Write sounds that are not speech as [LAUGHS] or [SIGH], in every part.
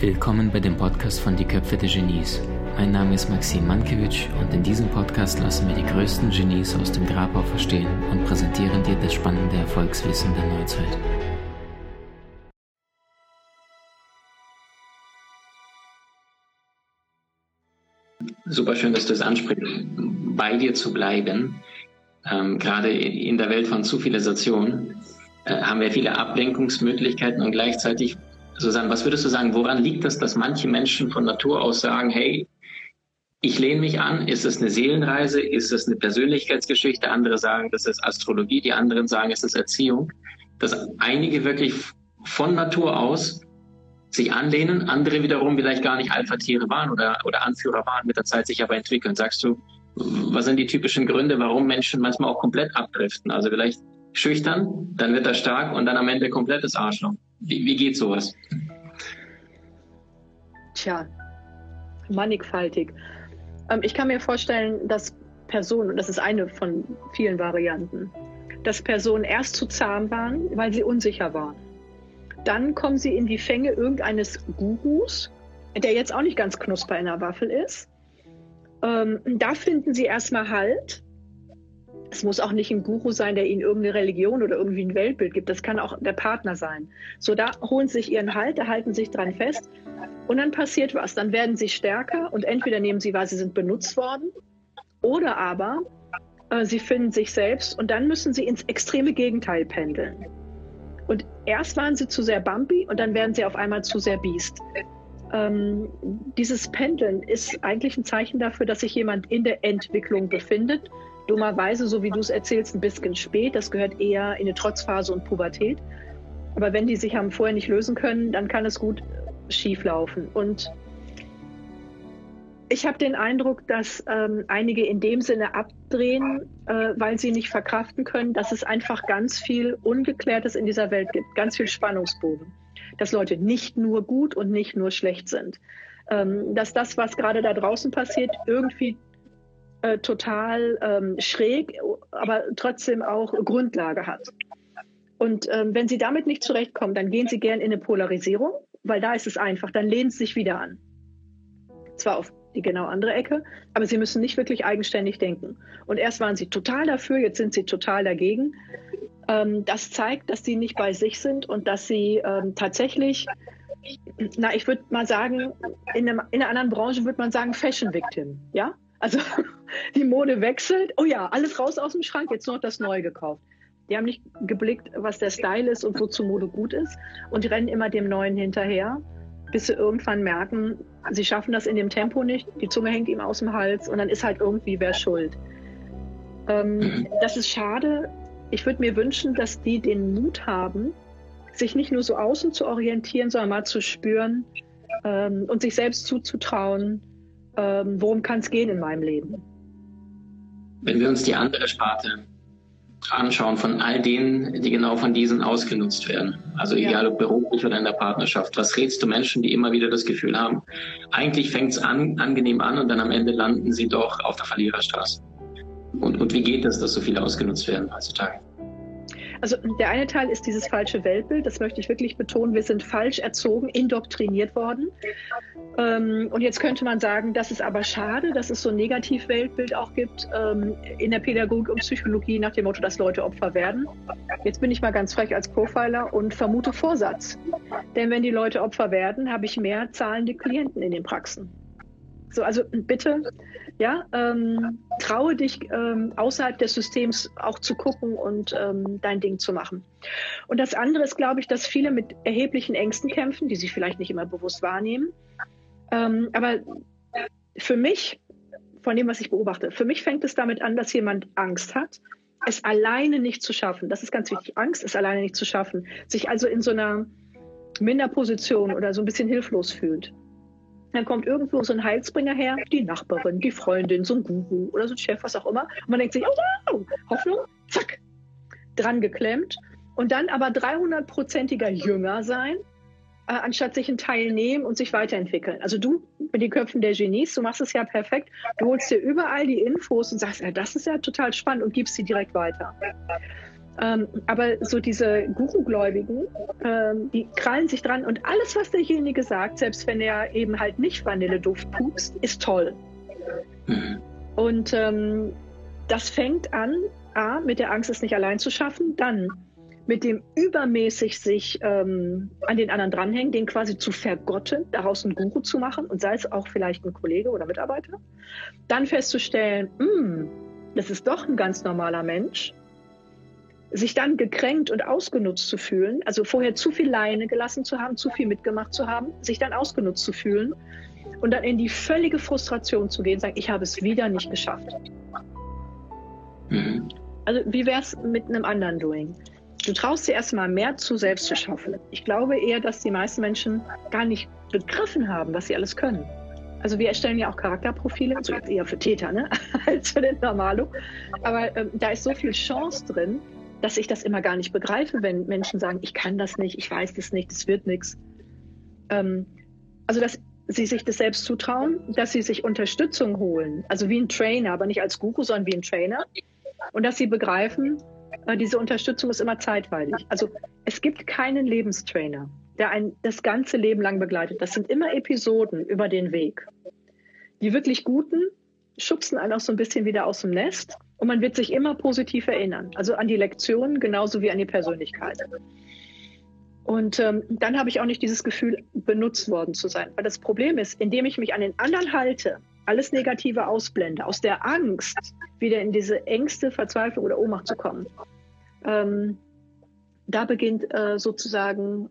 Willkommen bei dem Podcast von Die Köpfe der Genies. Mein Name ist Maxim Mankewitsch und in diesem Podcast lassen wir die größten Genies aus dem Grabau verstehen und präsentieren dir das spannende Erfolgswissen der Neuzeit. Super schön, dass du es ansprichst, bei dir zu bleiben. Ähm, gerade in der Welt von Zivilisation äh, haben wir viele Ablenkungsmöglichkeiten und gleichzeitig, Susanne, was würdest du sagen, woran liegt das, dass manche Menschen von Natur aus sagen, hey, ich lehne mich an, ist es eine Seelenreise, ist es eine Persönlichkeitsgeschichte, andere sagen, das ist Astrologie, die anderen sagen, es ist Erziehung, dass einige wirklich von Natur aus sich anlehnen, andere wiederum vielleicht gar nicht Alpha-Tiere waren oder, oder Anführer waren, mit der Zeit sich aber entwickeln. Sagst du, was sind die typischen Gründe, warum Menschen manchmal auch komplett abdriften? Also vielleicht schüchtern, dann wird er stark und dann am Ende komplettes Arschloch. Wie, wie geht sowas? Tja, mannigfaltig. Ähm, ich kann mir vorstellen, dass Personen, und das ist eine von vielen Varianten, dass Personen erst zu zahm waren, weil sie unsicher waren dann kommen sie in die Fänge irgendeines Gurus, der jetzt auch nicht ganz knusper in der Waffel ist. Ähm, da finden sie erstmal Halt. Es muss auch nicht ein Guru sein, der ihnen irgendeine Religion oder irgendwie ein Weltbild gibt. Das kann auch der Partner sein. So, da holen sie sich ihren Halt, da halten sich dran fest. Und dann passiert was. Dann werden sie stärker und entweder nehmen sie wahr, sie sind benutzt worden, oder aber äh, sie finden sich selbst und dann müssen sie ins extreme Gegenteil pendeln. Und erst waren sie zu sehr bumpy und dann werden sie auf einmal zu sehr Biest. Ähm, dieses Pendeln ist eigentlich ein Zeichen dafür, dass sich jemand in der Entwicklung befindet. Dummerweise, so wie du es erzählst, ein bisschen spät. Das gehört eher in eine Trotzphase und Pubertät. Aber wenn die sich haben vorher nicht lösen können, dann kann es gut schief laufen. Und ich habe den Eindruck, dass ähm, einige in dem Sinne abdrehen, äh, weil sie nicht verkraften können, dass es einfach ganz viel Ungeklärtes in dieser Welt gibt, ganz viel Spannungsbogen. Dass Leute nicht nur gut und nicht nur schlecht sind. Ähm, dass das, was gerade da draußen passiert, irgendwie äh, total ähm, schräg, aber trotzdem auch Grundlage hat. Und ähm, wenn sie damit nicht zurechtkommen, dann gehen sie gern in eine Polarisierung, weil da ist es einfach, dann lehnen sie sich wieder an. Zwar auf die genau andere Ecke, aber sie müssen nicht wirklich eigenständig denken. Und erst waren sie total dafür, jetzt sind sie total dagegen. Ähm, das zeigt, dass sie nicht bei sich sind und dass sie ähm, tatsächlich, na, ich würde mal sagen, in, einem, in einer anderen Branche würde man sagen Fashion Victim, ja? Also [LAUGHS] die Mode wechselt, oh ja, alles raus aus dem Schrank, jetzt nur noch das Neue gekauft. Die haben nicht geblickt, was der Style ist und wozu Mode gut ist und die rennen immer dem Neuen hinterher bis sie irgendwann merken, sie schaffen das in dem Tempo nicht, die Zunge hängt ihm aus dem Hals und dann ist halt irgendwie wer schuld. Ähm, das ist schade. Ich würde mir wünschen, dass die den Mut haben, sich nicht nur so außen zu orientieren, sondern mal zu spüren ähm, und sich selbst zuzutrauen, ähm, worum kann es gehen in meinem Leben. Wenn wir uns die andere Sparte anschauen von all denen, die genau von diesen ausgenutzt werden. Also ja. egal ob beruflich oder in der Partnerschaft. Was rätst du Menschen, die immer wieder das Gefühl haben, eigentlich fängt es an, angenehm an und dann am Ende landen sie doch auf der Verliererstraße? Und, und wie geht es, dass so viele ausgenutzt werden heutzutage? Also der eine Teil ist dieses falsche Weltbild, das möchte ich wirklich betonen. Wir sind falsch erzogen, indoktriniert worden. Ähm, und jetzt könnte man sagen, das ist aber schade, dass es so ein Negativ-Weltbild auch gibt ähm, in der Pädagogik und Psychologie nach dem Motto, dass Leute Opfer werden. Jetzt bin ich mal ganz frech als Profiler und vermute Vorsatz. Denn wenn die Leute Opfer werden, habe ich mehr zahlende Klienten in den Praxen. So, also bitte, ja, ähm, traue dich ähm, außerhalb des Systems auch zu gucken und ähm, dein Ding zu machen. Und das andere ist, glaube ich, dass viele mit erheblichen Ängsten kämpfen, die sie vielleicht nicht immer bewusst wahrnehmen. Ähm, aber für mich, von dem, was ich beobachte, für mich fängt es damit an, dass jemand Angst hat, es alleine nicht zu schaffen. Das ist ganz wichtig. Angst ist alleine nicht zu schaffen. Sich also in so einer Minderposition oder so ein bisschen hilflos fühlt. Dann kommt irgendwo so ein Heilsbringer her, die Nachbarin, die Freundin, so ein Guru oder so ein Chef, was auch immer. Und man denkt sich, oh, wow, Hoffnung, zack, dran geklemmt. Und dann aber 300-prozentiger Jünger sein, äh, anstatt sich ein Teil nehmen und sich weiterentwickeln. Also du mit den Köpfen der Genies, du machst es ja perfekt. Du holst dir überall die Infos und sagst, ja, das ist ja total spannend und gibst sie direkt weiter. Ähm, aber so diese Guru-Gläubigen, ähm, die krallen sich dran und alles, was derjenige sagt, selbst wenn er eben halt nicht Vanilleduft pupst, ist toll. Mhm. Und ähm, das fängt an, A, mit der Angst, es nicht allein zu schaffen, dann mit dem übermäßig sich ähm, an den anderen dranhängen, den quasi zu vergotten, daraus einen Guru zu machen und sei es auch vielleicht ein Kollege oder Mitarbeiter, dann festzustellen, hm, das ist doch ein ganz normaler Mensch, sich dann gekränkt und ausgenutzt zu fühlen, also vorher zu viel Leine gelassen zu haben, zu viel mitgemacht zu haben, sich dann ausgenutzt zu fühlen und dann in die völlige Frustration zu gehen, sagen, ich habe es wieder nicht geschafft. Mhm. Also wie wäre es mit einem anderen Doing? Du traust dir erstmal mehr zu, selbst zu schaffen. Ich glaube eher, dass die meisten Menschen gar nicht begriffen haben, was sie alles können. Also wir erstellen ja auch Charakterprofile, also eher für Täter, ne? [LAUGHS] als für den Normalo. Aber ähm, da ist so viel Chance drin, dass ich das immer gar nicht begreife, wenn Menschen sagen, ich kann das nicht, ich weiß das nicht, das wird nichts. Ähm, also dass sie sich das selbst zutrauen, dass sie sich Unterstützung holen, also wie ein Trainer, aber nicht als Guru, sondern wie ein Trainer. Und dass sie begreifen, äh, diese Unterstützung ist immer zeitweilig. Also es gibt keinen Lebenstrainer, der ein das ganze Leben lang begleitet. Das sind immer Episoden über den Weg. Die wirklich guten schubsen einen auch so ein bisschen wieder aus dem Nest und man wird sich immer positiv erinnern. Also an die Lektionen genauso wie an die Persönlichkeit. Und ähm, dann habe ich auch nicht dieses Gefühl, benutzt worden zu sein. Weil das Problem ist, indem ich mich an den anderen halte, alles Negative ausblende, aus der Angst wieder in diese Ängste, Verzweiflung oder Ohnmacht zu kommen, ähm, da beginnt äh, sozusagen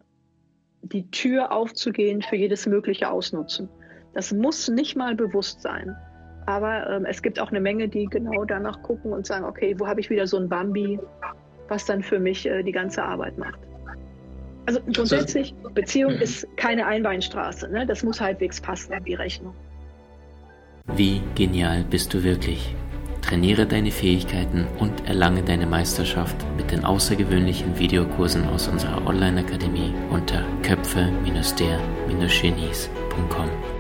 die Tür aufzugehen für jedes mögliche Ausnutzen. Das muss nicht mal bewusst sein. Aber ähm, es gibt auch eine Menge, die genau danach gucken und sagen, okay, wo habe ich wieder so ein Bambi, was dann für mich äh, die ganze Arbeit macht. Also grundsätzlich, Beziehung mhm. ist keine Einweinstraße. Ne? Das muss halbwegs passen, die Rechnung. Wie genial bist du wirklich? Trainiere deine Fähigkeiten und erlange deine Meisterschaft mit den außergewöhnlichen Videokursen aus unserer Online-Akademie unter köpfe-der-genies.com.